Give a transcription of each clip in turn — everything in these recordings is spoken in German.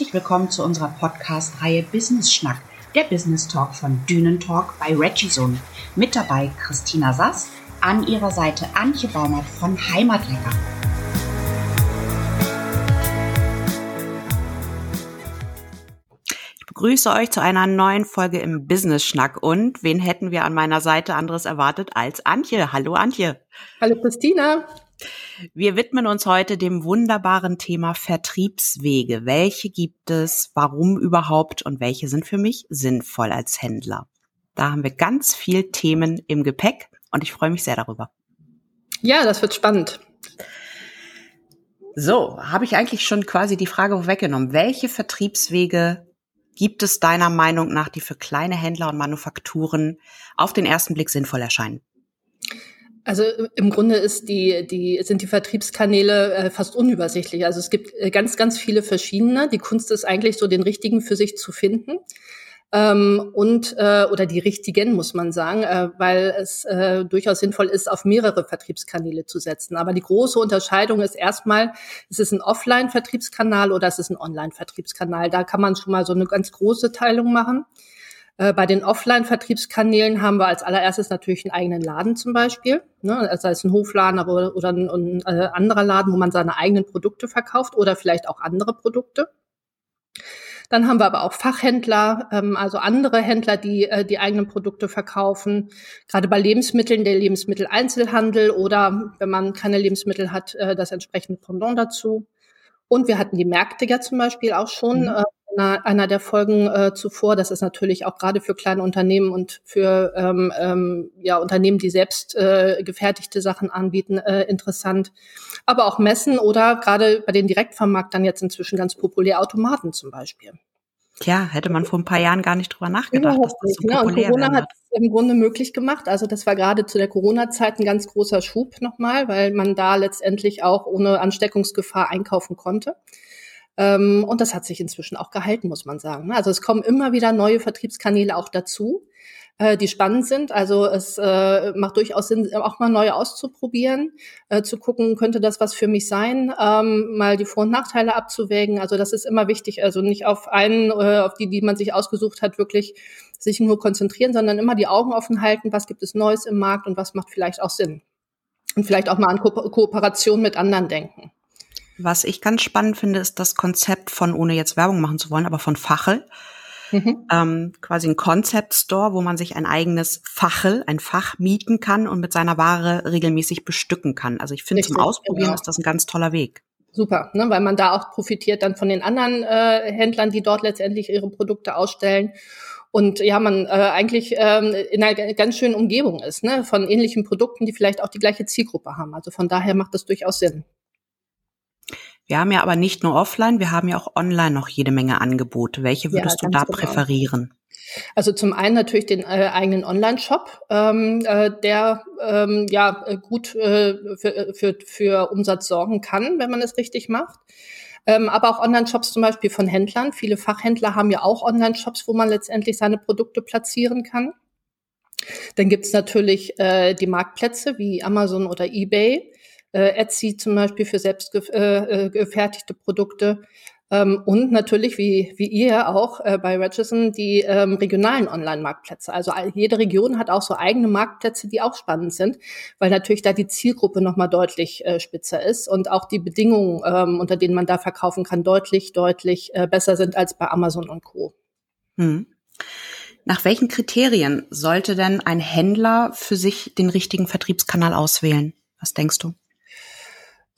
Herzlich willkommen zu unserer Podcast-Reihe Business Schnack, der Business Talk von Dünen Talk bei Regizone. Mit dabei Christina Sass, an ihrer Seite Antje Baumert von Heimatlecker. Ich begrüße euch zu einer neuen Folge im Business Schnack und wen hätten wir an meiner Seite anderes erwartet als Antje? Hallo Antje. Hallo Christina. Wir widmen uns heute dem wunderbaren Thema Vertriebswege. Welche gibt es, warum überhaupt und welche sind für mich sinnvoll als Händler? Da haben wir ganz viel Themen im Gepäck und ich freue mich sehr darüber. Ja, das wird spannend. So, habe ich eigentlich schon quasi die Frage weggenommen. Welche Vertriebswege gibt es deiner Meinung nach, die für kleine Händler und Manufakturen auf den ersten Blick sinnvoll erscheinen? Also im Grunde ist die, die, sind die Vertriebskanäle äh, fast unübersichtlich. Also es gibt äh, ganz, ganz viele verschiedene. Die Kunst ist eigentlich so, den richtigen für sich zu finden. Ähm, und äh, oder die richtigen muss man sagen, äh, weil es äh, durchaus sinnvoll ist, auf mehrere Vertriebskanäle zu setzen. Aber die große Unterscheidung ist erstmal, ist es ein Offline-Vertriebskanal oder ist es ein Online-Vertriebskanal? Da kann man schon mal so eine ganz große Teilung machen. Äh, bei den Offline-Vertriebskanälen haben wir als allererstes natürlich einen eigenen Laden zum Beispiel, ne, also sei es ein Hofladen oder, oder ein, ein äh, anderer Laden, wo man seine eigenen Produkte verkauft oder vielleicht auch andere Produkte. Dann haben wir aber auch Fachhändler, ähm, also andere Händler, die äh, die eigenen Produkte verkaufen. Gerade bei Lebensmitteln der Lebensmitteleinzelhandel oder wenn man keine Lebensmittel hat, äh, das entsprechende Pendant dazu. Und wir hatten die Märkte ja zum Beispiel auch schon. Mhm. Äh, einer, einer der Folgen äh, zuvor. Das ist natürlich auch gerade für kleine Unternehmen und für ähm, ähm, ja, Unternehmen, die selbst äh, gefertigte Sachen anbieten, äh, interessant. Aber auch Messen oder gerade bei den Direktvermarktern jetzt inzwischen ganz populär Automaten zum Beispiel. Tja, hätte man vor ein paar Jahren gar nicht drüber nachgedacht, dass das so ja, und Corona hat es im Grunde möglich gemacht. Also das war gerade zu der Corona-Zeit ein ganz großer Schub nochmal, weil man da letztendlich auch ohne Ansteckungsgefahr einkaufen konnte. Ähm, und das hat sich inzwischen auch gehalten, muss man sagen. Also es kommen immer wieder neue Vertriebskanäle auch dazu, äh, die spannend sind. Also es äh, macht durchaus Sinn, auch mal neue auszuprobieren, äh, zu gucken, könnte das was für mich sein, ähm, mal die Vor- und Nachteile abzuwägen. Also das ist immer wichtig. Also nicht auf einen, auf die, die man sich ausgesucht hat, wirklich sich nur konzentrieren, sondern immer die Augen offen halten, was gibt es Neues im Markt und was macht vielleicht auch Sinn. Und vielleicht auch mal an Ko Kooperation mit anderen denken. Was ich ganz spannend finde, ist das Konzept von, ohne jetzt Werbung machen zu wollen, aber von Fachel. Mhm. Ähm, quasi ein Concept Store, wo man sich ein eigenes Fachel, ein Fach mieten kann und mit seiner Ware regelmäßig bestücken kann. Also ich finde, zum Ausprobieren genau. ist das ein ganz toller Weg. Super, ne, weil man da auch profitiert dann von den anderen äh, Händlern, die dort letztendlich ihre Produkte ausstellen. Und ja, man äh, eigentlich ähm, in einer ganz schönen Umgebung ist, ne, von ähnlichen Produkten, die vielleicht auch die gleiche Zielgruppe haben. Also von daher macht das durchaus Sinn. Wir haben ja aber nicht nur offline, wir haben ja auch online noch jede Menge Angebote. Welche würdest ja, du da genau. präferieren? Also zum einen natürlich den äh, eigenen Online-Shop, ähm, äh, der ähm, ja äh, gut äh, für, für, für Umsatz sorgen kann, wenn man es richtig macht. Ähm, aber auch Online-Shops zum Beispiel von Händlern. Viele Fachhändler haben ja auch Online-Shops, wo man letztendlich seine Produkte platzieren kann. Dann gibt's natürlich äh, die Marktplätze wie Amazon oder eBay äh, Etsy zum Beispiel für selbst äh, äh, Produkte. Ähm, und natürlich, wie, wie ihr auch äh, bei Regison, die ähm, regionalen Online-Marktplätze. Also jede Region hat auch so eigene Marktplätze, die auch spannend sind, weil natürlich da die Zielgruppe nochmal deutlich äh, spitzer ist und auch die Bedingungen, ähm, unter denen man da verkaufen kann, deutlich, deutlich äh, besser sind als bei Amazon und Co. Hm. Nach welchen Kriterien sollte denn ein Händler für sich den richtigen Vertriebskanal auswählen? Was denkst du?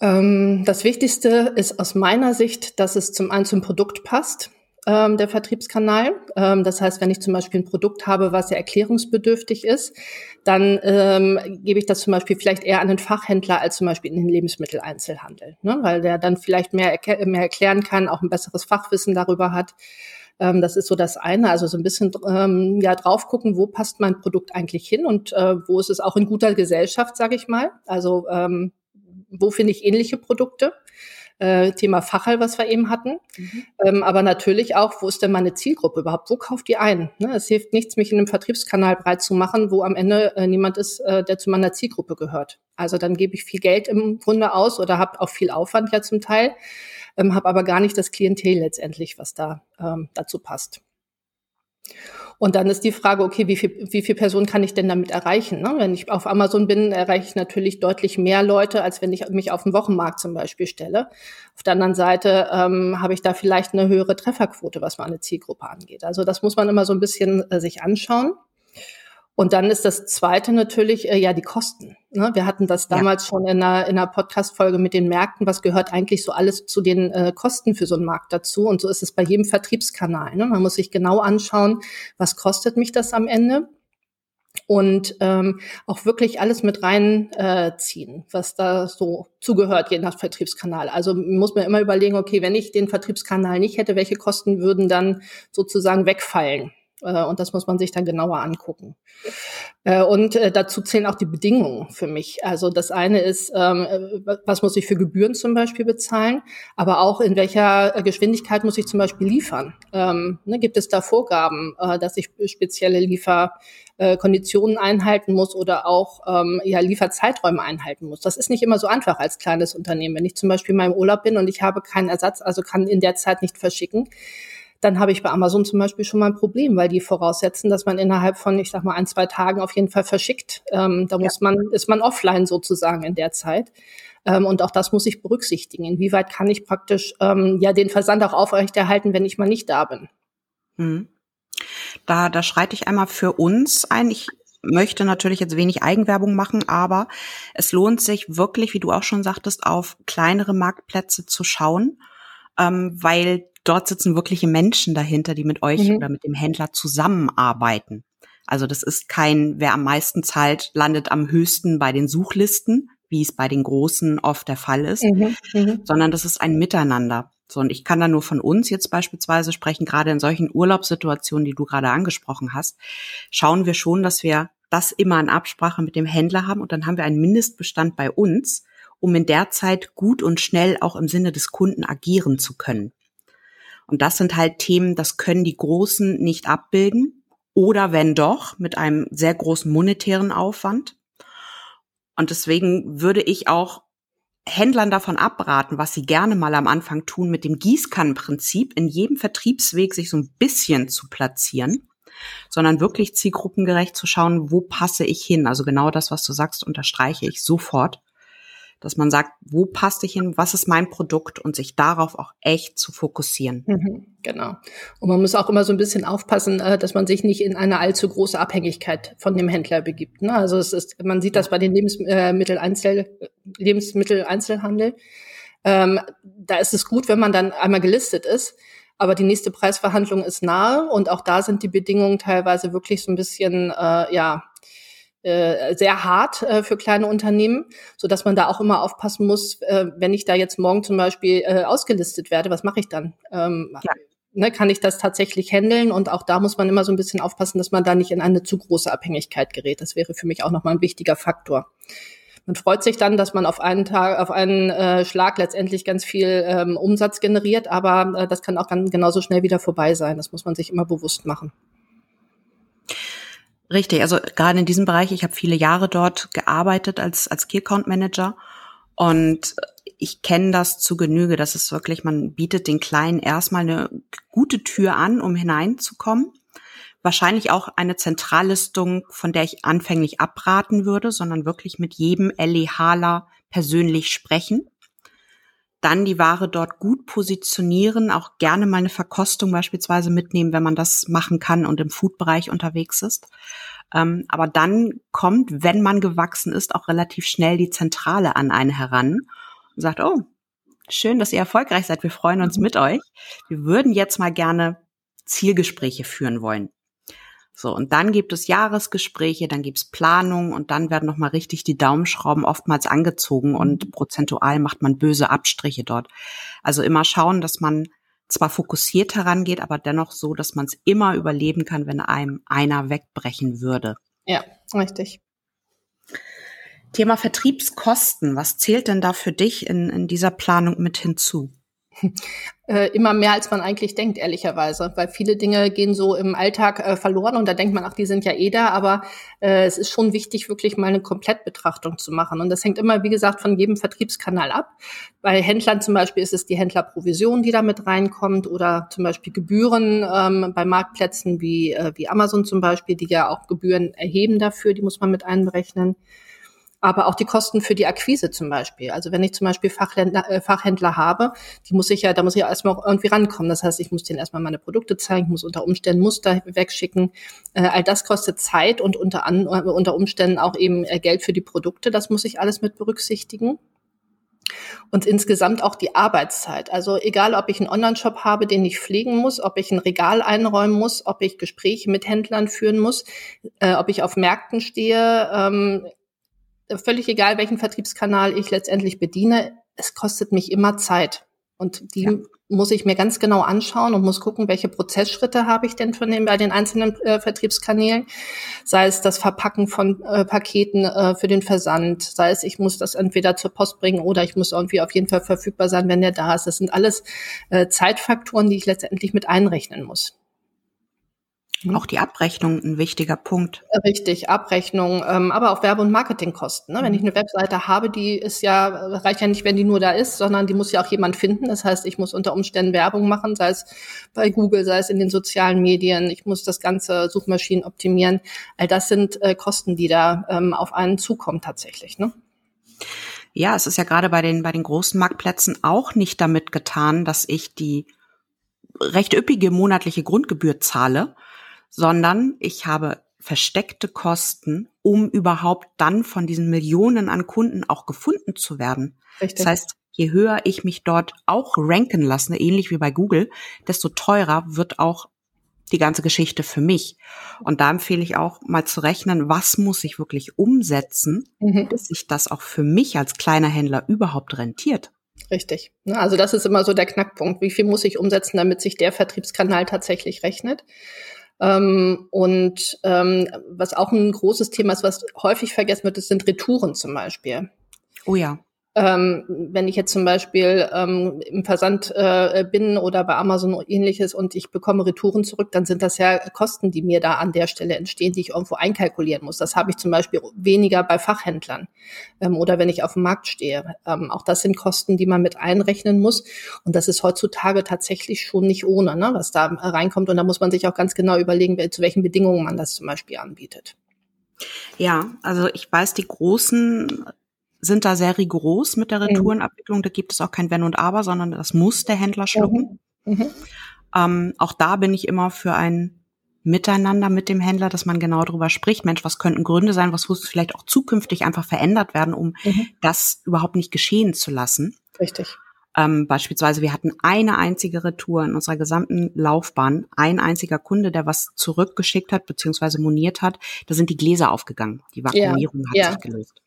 Ähm, das Wichtigste ist aus meiner Sicht, dass es zum einen zum Produkt passt, ähm, der Vertriebskanal. Ähm, das heißt, wenn ich zum Beispiel ein Produkt habe, was ja erklärungsbedürftig ist, dann gebe ich das zum Beispiel vielleicht eher an den Fachhändler als zum Beispiel in den Lebensmitteleinzelhandel, ne? weil der dann vielleicht mehr, mehr erklären kann, auch ein besseres Fachwissen darüber hat. Das ist so das eine, also so ein bisschen ähm, ja drauf gucken, wo passt mein Produkt eigentlich hin und äh, wo ist es auch in guter Gesellschaft, sage ich mal. Also ähm, wo finde ich ähnliche Produkte? Äh, Thema Fachhall, was wir eben hatten. Mhm. Ähm, aber natürlich auch, wo ist denn meine Zielgruppe überhaupt? Wo kauft die ein? Ne? Es hilft nichts, mich in einem Vertriebskanal breit zu machen, wo am Ende äh, niemand ist, äh, der zu meiner Zielgruppe gehört. Also dann gebe ich viel Geld im Grunde aus oder habe auch viel Aufwand ja zum Teil. ähm, habe aber gar nicht das Klientel letztendlich, was da ähm, dazu passt. Und dann ist die Frage, okay, wie viel, wie viel Personen kann ich denn damit erreichen? Ne? Wenn ich auf Amazon bin, erreiche ich natürlich deutlich mehr Leute, als wenn ich mich auf den Wochenmarkt zum Beispiel stelle. Auf der anderen Seite ähm, habe ich da vielleicht eine höhere Trefferquote, was meine Zielgruppe angeht. Also das muss man immer so ein bisschen äh, sich anschauen. Und dann ist das Zweite natürlich äh, ja die Kosten. Ne? Wir hatten das damals ja. schon in einer, in einer Podcast-Folge mit den Märkten. Was gehört eigentlich so alles zu den äh, Kosten für so einen Markt dazu? Und so ist es bei jedem Vertriebskanal. Ne? Man muss sich genau anschauen, was kostet mich das am Ende? und ähm, auch wirklich alles mit reinziehen, äh, was da so zugehört, je nach Vertriebskanal. Also muss man immer überlegen, okay, wenn ich den Vertriebskanal nicht hätte, welche Kosten würden dann sozusagen wegfallen? Äh, und das muss man sich dann genauer angucken. Äh, und äh, dazu zählen auch die Bedingungen für mich. Also das eine ist, ähm, was muss ich für Gebühren zum Beispiel bezahlen, aber auch in welcher Geschwindigkeit muss ich zum Beispiel liefern. Ähm, ne, gibt es da Vorgaben, dass ich spezielle Lieferkonditionen einhalten muss oder auch ähm, Lieferzeiträume einhalten muss. Das ist nicht immer so einfach als kleines Unternehmen. Wenn ich zum Beispiel mal im Urlaub bin und ich habe keinen Ersatz, also kann in der Zeit nicht verschicken, dann habe ich bei Amazon zum Beispiel schon mal ein Problem, weil die voraussetzen, dass man innerhalb von, ich sag mal, ein, zwei Tagen auf jeden Fall verschickt. Ähm, da muss man, ist man offline sozusagen in der Zeit. Ähm, und auch das muss ich berücksichtigen. Inwieweit kann ich praktisch ähm, ja den Versand auch aufrechterhalten, wenn ich mal nicht da bin? Hm. Da, da schreite ich einmal für uns ein. Ich möchte natürlich jetzt wenig Eigenwerbung machen, aber es lohnt sich wirklich, wie du auch schon sagtest, auf kleinere Marktplätze zu schauen, ähm, weil dort sitzen wirkliche Menschen dahinter, die mit euch mhm. oder mit dem Händler zusammenarbeiten. Also das ist kein, wer am meisten zahlt, landet am höchsten bei den Suchlisten, wie es bei den Großen oft der Fall ist, mhm. Mhm. sondern das ist ein Miteinander. So, und ich kann da nur von uns jetzt beispielsweise sprechen, gerade in solchen Urlaubssituationen, die du gerade angesprochen hast, schauen wir schon, dass wir das immer in Absprache mit dem Händler haben und dann haben wir einen Mindestbestand bei uns, um in der Zeit gut und schnell auch im Sinne des Kunden agieren zu können. Und das sind halt Themen, das können die Großen nicht abbilden oder wenn doch, mit einem sehr großen monetären Aufwand. Und deswegen würde ich auch Händlern davon abraten, was sie gerne mal am Anfang tun, mit dem Gießkannenprinzip in jedem Vertriebsweg sich so ein bisschen zu platzieren, sondern wirklich zielgruppengerecht zu schauen, wo passe ich hin. Also genau das, was du sagst, unterstreiche ich sofort dass man sagt, wo passt ich hin, was ist mein Produkt und sich darauf auch echt zu fokussieren. Mhm, genau. Und man muss auch immer so ein bisschen aufpassen, äh, dass man sich nicht in eine allzu große Abhängigkeit von dem Händler begibt. Ne? Also es ist, man sieht das bei den Lebensmitteleinzel, äh, Lebensmitteleinzelhandel. Ähm, da ist es gut, wenn man dann einmal gelistet ist. Aber die nächste Preisverhandlung ist nahe und auch da sind die Bedingungen teilweise wirklich so ein bisschen, äh, ja, äh, sehr hart äh, für kleine Unternehmen, so dass man da auch immer aufpassen muss, äh, wenn ich da jetzt morgen zum Beispiel äh, ausgelistet werde, was mache ich dann? Ähm, ja. ne, kann ich das tatsächlich handeln? Und auch da muss man immer so ein bisschen aufpassen, dass man da nicht in eine zu große Abhängigkeit gerät. Das wäre für mich auch nochmal ein wichtiger Faktor. Man freut sich dann, dass man auf einen Tag, auf einen äh, Schlag letztendlich ganz viel ähm, Umsatz generiert, aber äh, das kann auch dann genauso schnell wieder vorbei sein. Das muss man sich immer bewusst machen. Richtig, also gerade in diesem Bereich, ich habe viele Jahre dort gearbeitet als, als Key Account Manager und ich kenne das zu Genüge. Das ist wirklich, man bietet den Kleinen erstmal eine gute Tür an, um hineinzukommen. Wahrscheinlich auch eine Zentrallistung, von der ich anfänglich abraten würde, sondern wirklich mit jedem LEHler persönlich sprechen dann die Ware dort gut positionieren, auch gerne mal eine Verkostung beispielsweise mitnehmen, wenn man das machen kann und im Food-Bereich unterwegs ist. Ähm, aber dann kommt, wenn man gewachsen ist, auch relativ schnell die Zentrale an einen heran und sagt, oh, schön, dass ihr erfolgreich seid, wir freuen uns mit euch. Wir würden jetzt mal gerne Zielgespräche führen wollen. So, und dann gibt es Jahresgespräche, dann gibt es Planung und dann werden nochmal richtig die Daumenschrauben oftmals angezogen und mhm. prozentual macht man böse Abstriche dort. Also immer schauen, dass man zwar fokussiert herangeht, aber dennoch so, dass man es immer überleben kann, wenn einem einer wegbrechen würde. Ja, richtig. Thema Vertriebskosten. Was zählt denn da für dich in, in dieser Planung mit hinzu? Äh, immer mehr, als man eigentlich denkt, ehrlicherweise. Weil viele Dinge gehen so im Alltag äh, verloren und da denkt man, ach, die sind ja eh da, aber äh, es ist schon wichtig, wirklich mal eine Komplettbetrachtung zu machen. Und das hängt immer, wie gesagt, von jedem Vertriebskanal ab. Bei Händlern zum Beispiel ist es die Händlerprovision, die da mit reinkommt oder zum Beispiel Gebühren ähm, bei Marktplätzen wie, äh, wie Amazon zum Beispiel, die ja auch Gebühren erheben dafür, die muss man mit einberechnen aber auch die Kosten für die Akquise zum Beispiel. Also wenn ich zum Beispiel Fachhändler, äh, Fachhändler habe, die muss ich ja, da muss ich ja erstmal irgendwie rankommen. Das heißt, ich muss denen erstmal meine Produkte zeigen, muss unter Umständen Muster wegschicken. Äh, all das kostet Zeit und unter, an, unter Umständen auch eben äh, Geld für die Produkte. Das muss ich alles mit berücksichtigen. Und insgesamt auch die Arbeitszeit. Also egal, ob ich einen Online-Shop habe, den ich pflegen muss, ob ich ein Regal einräumen muss, ob ich Gespräche mit Händlern führen muss, äh, ob ich auf Märkten stehe, ähm, völlig egal, welchen Vertriebskanal ich letztendlich bediene, es kostet mich immer Zeit. Und die ja. muss ich mir ganz genau anschauen und muss gucken, welche Prozessschritte habe ich denn von den, bei den einzelnen äh, Vertriebskanälen. Sei es das Verpacken von äh, Paketen äh, für den Versand, sei es, ich muss das entweder zur Post bringen oder ich muss irgendwie auf jeden Fall verfügbar sein, wenn der da ist. Das sind alles äh, Zeitfaktoren, die ich letztendlich mit einrechnen muss. Mhm. Auch die Abrechnung ein wichtiger Punkt. Richtig, Abrechnung, ähm, aber auch Werbe- und Marketingkosten. Ne? Wenn ich mhm. eine Webseite habe, die ist ja, reicht ja nicht, wenn die nur da ist, sondern die muss ja auch jemand finden. Das heißt, ich muss unter Umständen Werbung machen, sei es bei Google, sei es in den sozialen Medien. Ich muss das ganze Suchmaschinen optimieren. All das sind äh, Kosten, die da ähm, auf einen zukommen tatsächlich. Ne? Ja, es ist ja gerade bei den, bei den großen Marktplätzen auch nicht damit getan, dass ich die recht üppige monatliche Grundgebühr zahle, sondern ich habe versteckte Kosten, um überhaupt dann von diesen Millionen an Kunden auch gefunden zu werden. Richtig. Das heißt, je höher ich mich dort auch ranken lasse, ähnlich wie bei Google, desto teurer wird auch die ganze Geschichte für mich. Und da empfehle ich auch mal zu rechnen, was muss ich wirklich umsetzen, mhm. bis sich das auch für mich als kleiner Händler überhaupt rentiert. Richtig. Also das ist immer so der Knackpunkt. Wie viel muss ich umsetzen, damit sich der Vertriebskanal tatsächlich rechnet? Ähm, und ähm, was auch ein großes Thema ist, was häufig vergessen wird, das sind Retouren zum Beispiel. Oh ja. Ähm, wenn ich jetzt zum Beispiel ähm, im Versand äh, bin oder bei Amazon oder ähnliches und ich bekomme Retouren zurück, dann sind das ja Kosten, die mir da an der Stelle entstehen, die ich irgendwo einkalkulieren muss. Das habe ich zum Beispiel weniger bei Fachhändlern ähm, oder wenn ich auf dem Markt stehe. Ähm, auch das sind Kosten, die man mit einrechnen muss. Und das ist heutzutage tatsächlich schon nicht ohne, ne, was da reinkommt. Und da muss man sich auch ganz genau überlegen, zu welchen Bedingungen man das zum Beispiel anbietet. Ja, also ich weiß, die großen sind da sehr rigoros mit der mhm. Retourenabwicklung. Da gibt es auch kein Wenn und Aber, sondern das muss der Händler schlucken. Mhm. Mhm. Ähm, auch da bin ich immer für ein Miteinander mit dem Händler, dass man genau darüber spricht. Mensch, was könnten Gründe sein? Was muss vielleicht auch zukünftig einfach verändert werden, um mhm. das überhaupt nicht geschehen zu lassen? Richtig. Ähm, beispielsweise, wir hatten eine einzige Retour in unserer gesamten Laufbahn, ein einziger Kunde, der was zurückgeschickt hat, beziehungsweise moniert hat, da sind die Gläser aufgegangen. Die Vakuumierung ja. hat ja. sich gelöst.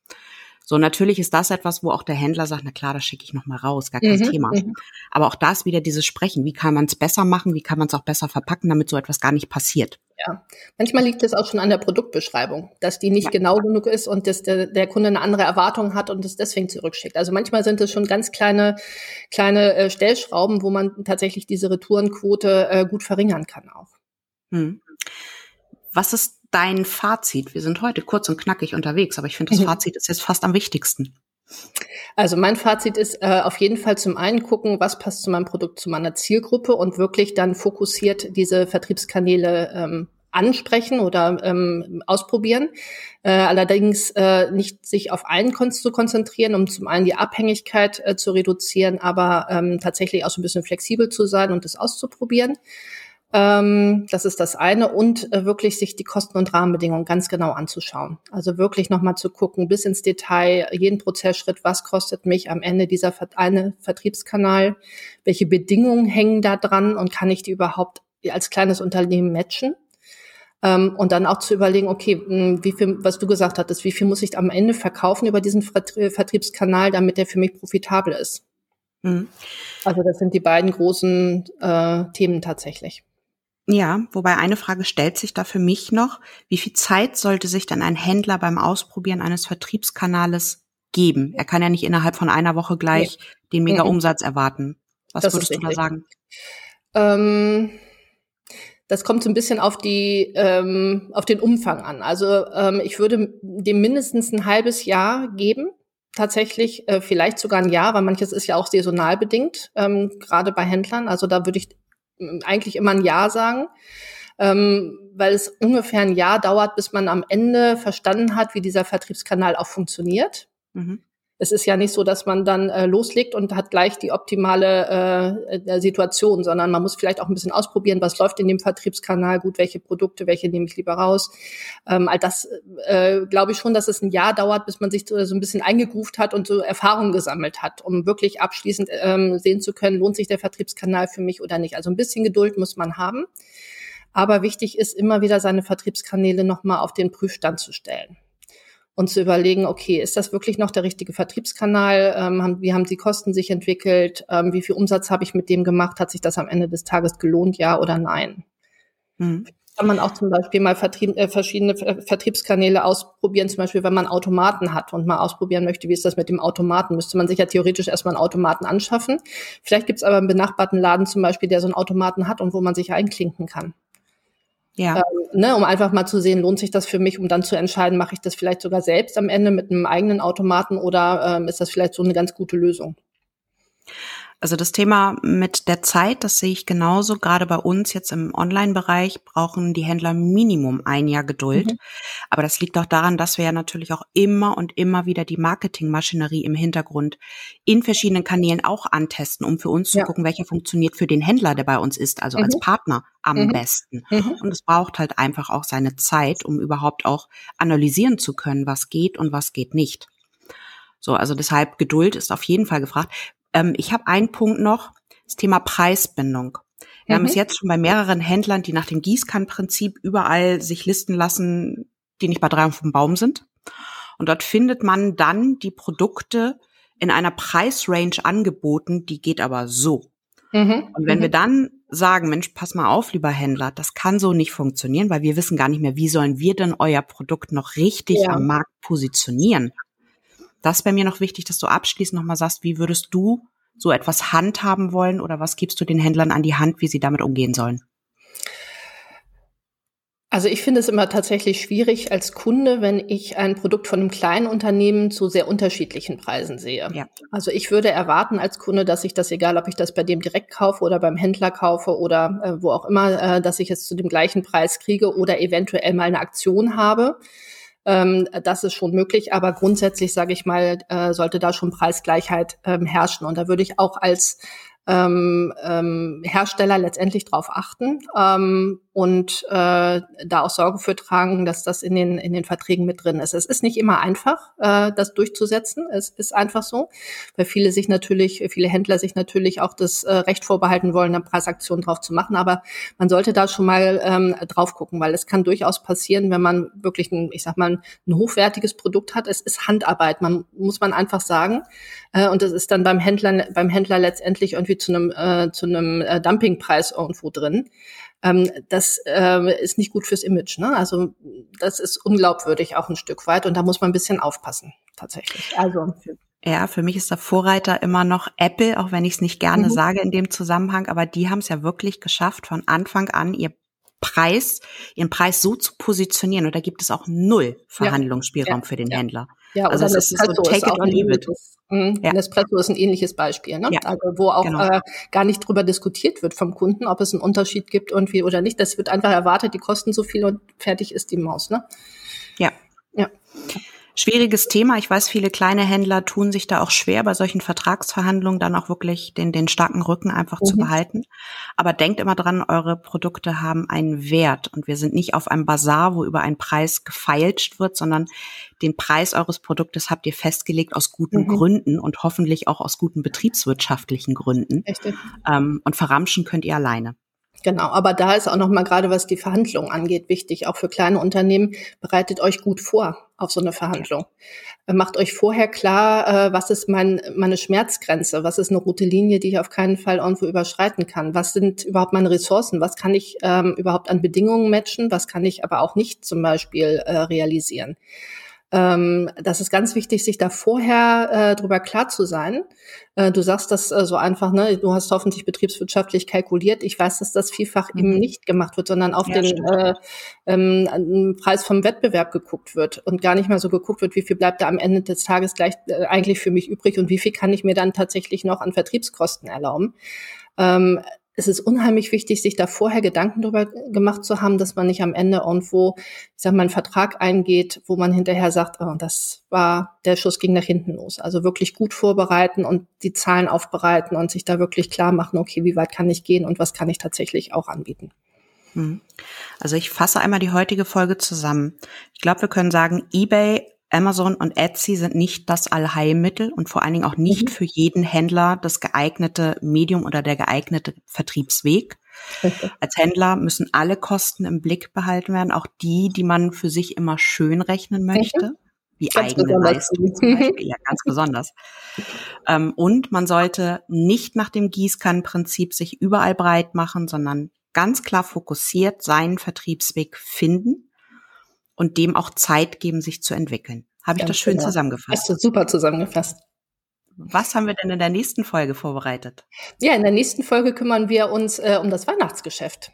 So, natürlich ist das etwas, wo auch der Händler sagt, na klar, das schicke ich nochmal raus, gar kein mhm, Thema. Mhm. Aber auch da ist wieder dieses Sprechen, wie kann man es besser machen, wie kann man es auch besser verpacken, damit so etwas gar nicht passiert. Ja, manchmal liegt es auch schon an der Produktbeschreibung, dass die nicht ja. genau genug ist und dass der, der Kunde eine andere Erwartung hat und es deswegen zurückschickt. Also manchmal sind es schon ganz kleine, kleine äh, Stellschrauben, wo man tatsächlich diese Retourenquote äh, gut verringern kann auch. Hm. Was ist dein Fazit? Wir sind heute kurz und knackig unterwegs, aber ich finde, das mhm. Fazit ist jetzt fast am wichtigsten. Also mein Fazit ist äh, auf jeden Fall zum einen gucken, was passt zu meinem Produkt, zu meiner Zielgruppe und wirklich dann fokussiert diese Vertriebskanäle ähm, ansprechen oder ähm, ausprobieren. Äh, allerdings äh, nicht sich auf einen zu konzentrieren, um zum einen die Abhängigkeit äh, zu reduzieren, aber ähm, tatsächlich auch so ein bisschen flexibel zu sein und das auszuprobieren. Ähm, das ist das eine. Und äh, wirklich sich die Kosten und Rahmenbedingungen ganz genau anzuschauen. Also wirklich nochmal zu gucken, bis ins Detail, jeden Prozessschritt, was kostet mich am Ende dieser eine Vertriebskanal, welche Bedingungen hängen da dran und kann ich die überhaupt als kleines Unternehmen matchen? Ähm, und dann auch zu überlegen, okay, hm, wie viel, was du gesagt hattest, wie viel muss ich am Ende verkaufen über diesen Vertriebskanal, damit der für mich profitabel ist? Mhm. Also das sind die beiden großen äh, Themen tatsächlich. Ja, wobei eine Frage stellt sich da für mich noch, wie viel Zeit sollte sich dann ein Händler beim Ausprobieren eines Vertriebskanales geben? Er kann ja nicht innerhalb von einer Woche gleich nee. den Mega-Umsatz erwarten. Was das würdest du da sagen? Ähm, das kommt so ein bisschen auf die ähm, auf den Umfang an. Also ähm, ich würde dem mindestens ein halbes Jahr geben, tatsächlich äh, vielleicht sogar ein Jahr, weil manches ist ja auch saisonal bedingt, ähm, gerade bei Händlern. Also da würde ich eigentlich immer ein Jahr sagen, ähm, weil es ungefähr ein Jahr dauert, bis man am Ende verstanden hat, wie dieser Vertriebskanal auch funktioniert. Mhm es ist ja nicht so, dass man dann äh, loslegt und hat gleich die optimale äh, äh, Situation, sondern man muss vielleicht auch ein bisschen ausprobieren, was läuft in dem Vertriebskanal gut, welche Produkte, welche nehme ich lieber raus. Ähm, all das äh, glaube ich schon, dass es ein Jahr dauert, bis man sich so, so ein bisschen eingegruft hat und so Erfahrungen gesammelt hat, um wirklich abschließend ähm, sehen zu können, lohnt sich der Vertriebskanal für mich oder nicht. Also ein bisschen Geduld muss man haben. Aber wichtig ist immer wieder seine Vertriebskanäle nochmal auf den Prüfstand zu stellen und zu überlegen, okay, ist das wirklich noch der richtige Vertriebskanal? Ähm, haben, wie haben die Kosten sich entwickelt? Ähm, wie viel Umsatz habe ich mit dem gemacht? Hat sich das am Ende des Tages gelohnt, ja oder nein? Mhm. Kann man auch zum Beispiel mal Vertrieb, äh, verschiedene Vertriebskanäle ausprobieren, zum Beispiel, wenn man Automaten hat und mal ausprobieren möchte, wie ist das mit dem Automaten, müsste man sich ja theoretisch erstmal einen Automaten anschaffen. Vielleicht gibt es aber einen benachbarten Laden zum Beispiel, der so einen Automaten hat und wo man sich einklinken kann. Ja. Ähm, ne, um einfach mal zu sehen, lohnt sich das für mich, um dann zu entscheiden, mache ich das vielleicht sogar selbst am Ende mit einem eigenen Automaten oder ähm, ist das vielleicht so eine ganz gute Lösung? Also das Thema mit der Zeit, das sehe ich genauso. Gerade bei uns jetzt im Online-Bereich brauchen die Händler Minimum ein Jahr Geduld. Mhm. Aber das liegt auch daran, dass wir ja natürlich auch immer und immer wieder die Marketingmaschinerie im Hintergrund in verschiedenen Kanälen auch antesten, um für uns ja. zu gucken, welcher funktioniert für den Händler, der bei uns ist, also mhm. als Partner am mhm. besten. Mhm. Und es braucht halt einfach auch seine Zeit, um überhaupt auch analysieren zu können, was geht und was geht nicht. So, also deshalb Geduld ist auf jeden Fall gefragt. Ähm, ich habe einen Punkt noch, das Thema Preisbindung. Wir mhm. haben es jetzt schon bei mehreren Händlern, die nach dem Gießkannenprinzip überall sich listen lassen, die nicht bei drei auf dem Baum sind. Und dort findet man dann die Produkte in einer Preisrange angeboten, die geht aber so. Mhm. Und wenn mhm. wir dann sagen, Mensch, pass mal auf, lieber Händler, das kann so nicht funktionieren, weil wir wissen gar nicht mehr, wie sollen wir denn euer Produkt noch richtig ja. am Markt positionieren? Das wäre mir noch wichtig, dass du abschließend nochmal sagst, wie würdest du so etwas handhaben wollen oder was gibst du den Händlern an die Hand, wie sie damit umgehen sollen? Also ich finde es immer tatsächlich schwierig als Kunde, wenn ich ein Produkt von einem kleinen Unternehmen zu sehr unterschiedlichen Preisen sehe. Ja. Also ich würde erwarten als Kunde, dass ich das, egal ob ich das bei dem direkt kaufe oder beim Händler kaufe oder äh, wo auch immer, äh, dass ich es zu dem gleichen Preis kriege oder eventuell mal eine Aktion habe ähm, das ist schon möglich, aber grundsätzlich sage ich mal, äh, sollte da schon Preisgleichheit ähm, herrschen. Und da würde ich auch als ähm, ähm, Hersteller letztendlich drauf achten ähm, und äh, da auch Sorge für tragen, dass das in den in den Verträgen mit drin ist. Es ist nicht immer einfach, äh, das durchzusetzen. Es ist einfach so, weil viele sich natürlich, viele Händler sich natürlich auch das äh, Recht vorbehalten wollen, eine Preisaktion drauf zu machen. Aber man sollte da schon mal ähm, drauf gucken, weil es kann durchaus passieren, wenn man wirklich ein, ich sag mal, ein hochwertiges Produkt hat. Es ist Handarbeit, man muss man einfach sagen. Äh, und es ist dann beim Händler beim Händler letztendlich irgendwie zu einem, äh, zu einem äh, Dumpingpreis irgendwo drin. Ähm, das äh, ist nicht gut fürs Image. Ne? Also das ist unglaubwürdig auch ein Stück weit und da muss man ein bisschen aufpassen tatsächlich. Also ja, für mich ist der Vorreiter immer noch Apple, auch wenn ich es nicht gerne mhm. sage in dem Zusammenhang, aber die haben es ja wirklich geschafft, von Anfang an ihr Preis, ihren Preis so zu positionieren. Und da gibt es auch null Verhandlungsspielraum ja. für den ja. Händler. Ja, also es ist so take it or leave it. Mhm. Ja. Nespresso ist ein ähnliches Beispiel, ne? Ja. Also wo auch genau. äh, gar nicht drüber diskutiert wird vom Kunden, ob es einen Unterschied gibt irgendwie oder nicht. Das wird einfach erwartet, die kosten so viel und fertig ist die Maus, ne? Schwieriges Thema. Ich weiß, viele kleine Händler tun sich da auch schwer, bei solchen Vertragsverhandlungen dann auch wirklich den, den starken Rücken einfach mhm. zu behalten. Aber denkt immer dran, eure Produkte haben einen Wert und wir sind nicht auf einem Bazar, wo über einen Preis gefeilscht wird, sondern den Preis eures Produktes habt ihr festgelegt aus guten mhm. Gründen und hoffentlich auch aus guten betriebswirtschaftlichen Gründen. Ähm, und verramschen könnt ihr alleine. Genau, aber da ist auch noch mal gerade was die Verhandlungen angeht wichtig, auch für kleine Unternehmen, bereitet euch gut vor auf so eine Verhandlung. Macht euch vorher klar, äh, was ist mein, meine Schmerzgrenze, was ist eine rote Linie, die ich auf keinen Fall irgendwo überschreiten kann, was sind überhaupt meine Ressourcen, was kann ich ähm, überhaupt an Bedingungen matchen, was kann ich aber auch nicht zum Beispiel äh, realisieren. Ähm, das ist ganz wichtig, sich da vorher äh, drüber klar zu sein. Äh, du sagst das äh, so einfach, ne? Du hast hoffentlich betriebswirtschaftlich kalkuliert. Ich weiß, dass das vielfach mhm. eben nicht gemacht wird, sondern auf ja, den äh, ähm, Preis vom Wettbewerb geguckt wird und gar nicht mal so geguckt wird, wie viel bleibt da am Ende des Tages gleich äh, eigentlich für mich übrig und wie viel kann ich mir dann tatsächlich noch an Vertriebskosten erlauben. Ähm, es ist unheimlich wichtig, sich da vorher Gedanken darüber gemacht zu haben, dass man nicht am Ende irgendwo, ich sag mal, einen Vertrag eingeht, wo man hinterher sagt, oh, das war, der Schuss ging nach hinten los. Also wirklich gut vorbereiten und die Zahlen aufbereiten und sich da wirklich klar machen, okay, wie weit kann ich gehen und was kann ich tatsächlich auch anbieten. Hm. Also ich fasse einmal die heutige Folge zusammen. Ich glaube, wir können sagen, eBay Amazon und Etsy sind nicht das Allheilmittel und vor allen Dingen auch nicht mhm. für jeden Händler das geeignete Medium oder der geeignete Vertriebsweg. Okay. Als Händler müssen alle Kosten im Blick behalten werden, auch die, die man für sich immer schön rechnen möchte. Mhm. Wie ganz eigene Leistung zum Beispiel, ja, ganz besonders. Ähm, und man sollte nicht nach dem Gießkannenprinzip sich überall breit machen, sondern ganz klar fokussiert seinen Vertriebsweg finden und dem auch Zeit geben, sich zu entwickeln. Habe ich das schön genau. zusammengefasst? Hast du super zusammengefasst. Was haben wir denn in der nächsten Folge vorbereitet? Ja, in der nächsten Folge kümmern wir uns äh, um das Weihnachtsgeschäft.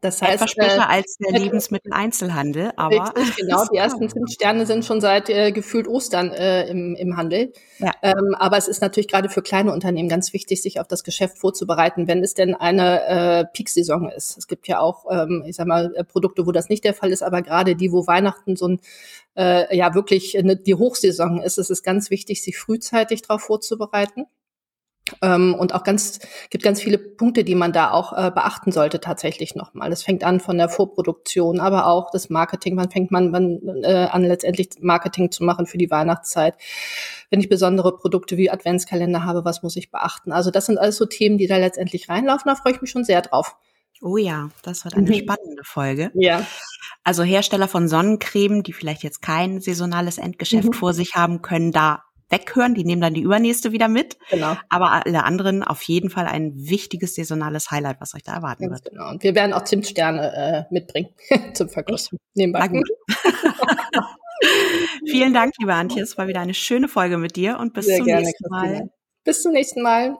Das heißt, Etwas später äh, als der Lebensmitteleinzelhandel, aber richtig, genau. Die ersten Sterne sind schon seit äh, gefühlt Ostern äh, im, im Handel. Ja. Ähm, aber es ist natürlich gerade für kleine Unternehmen ganz wichtig, sich auf das Geschäft vorzubereiten, wenn es denn eine äh, Peak-Saison ist. Es gibt ja auch, ähm, ich sag mal, äh, Produkte, wo das nicht der Fall ist, aber gerade die, wo Weihnachten so ein äh, ja wirklich eine, die Hochsaison ist, es ist ganz wichtig, sich frühzeitig darauf vorzubereiten. Ähm, und auch ganz, gibt ganz viele Punkte, die man da auch äh, beachten sollte tatsächlich nochmal. Es fängt an von der Vorproduktion, aber auch das Marketing. Wann fängt man, man äh, an, letztendlich Marketing zu machen für die Weihnachtszeit? Wenn ich besondere Produkte wie Adventskalender habe, was muss ich beachten? Also das sind alles so Themen, die da letztendlich reinlaufen. Da freue ich mich schon sehr drauf. Oh ja, das wird eine mhm. spannende Folge. Ja. Also Hersteller von Sonnencreme, die vielleicht jetzt kein saisonales Endgeschäft mhm. vor sich haben, können da weghören, die nehmen dann die übernächste wieder mit. Genau. Aber alle anderen auf jeden Fall ein wichtiges saisonales Highlight, was euch da erwarten Ganz wird. Genau. Und wir werden auch Zimtsterne äh, mitbringen zum Verkosten. Nebenbei. Na gut. Vielen Dank, liebe Antje. Es war wieder eine schöne Folge mit dir und bis Sehr zum nächsten Mal. Bis zum nächsten Mal.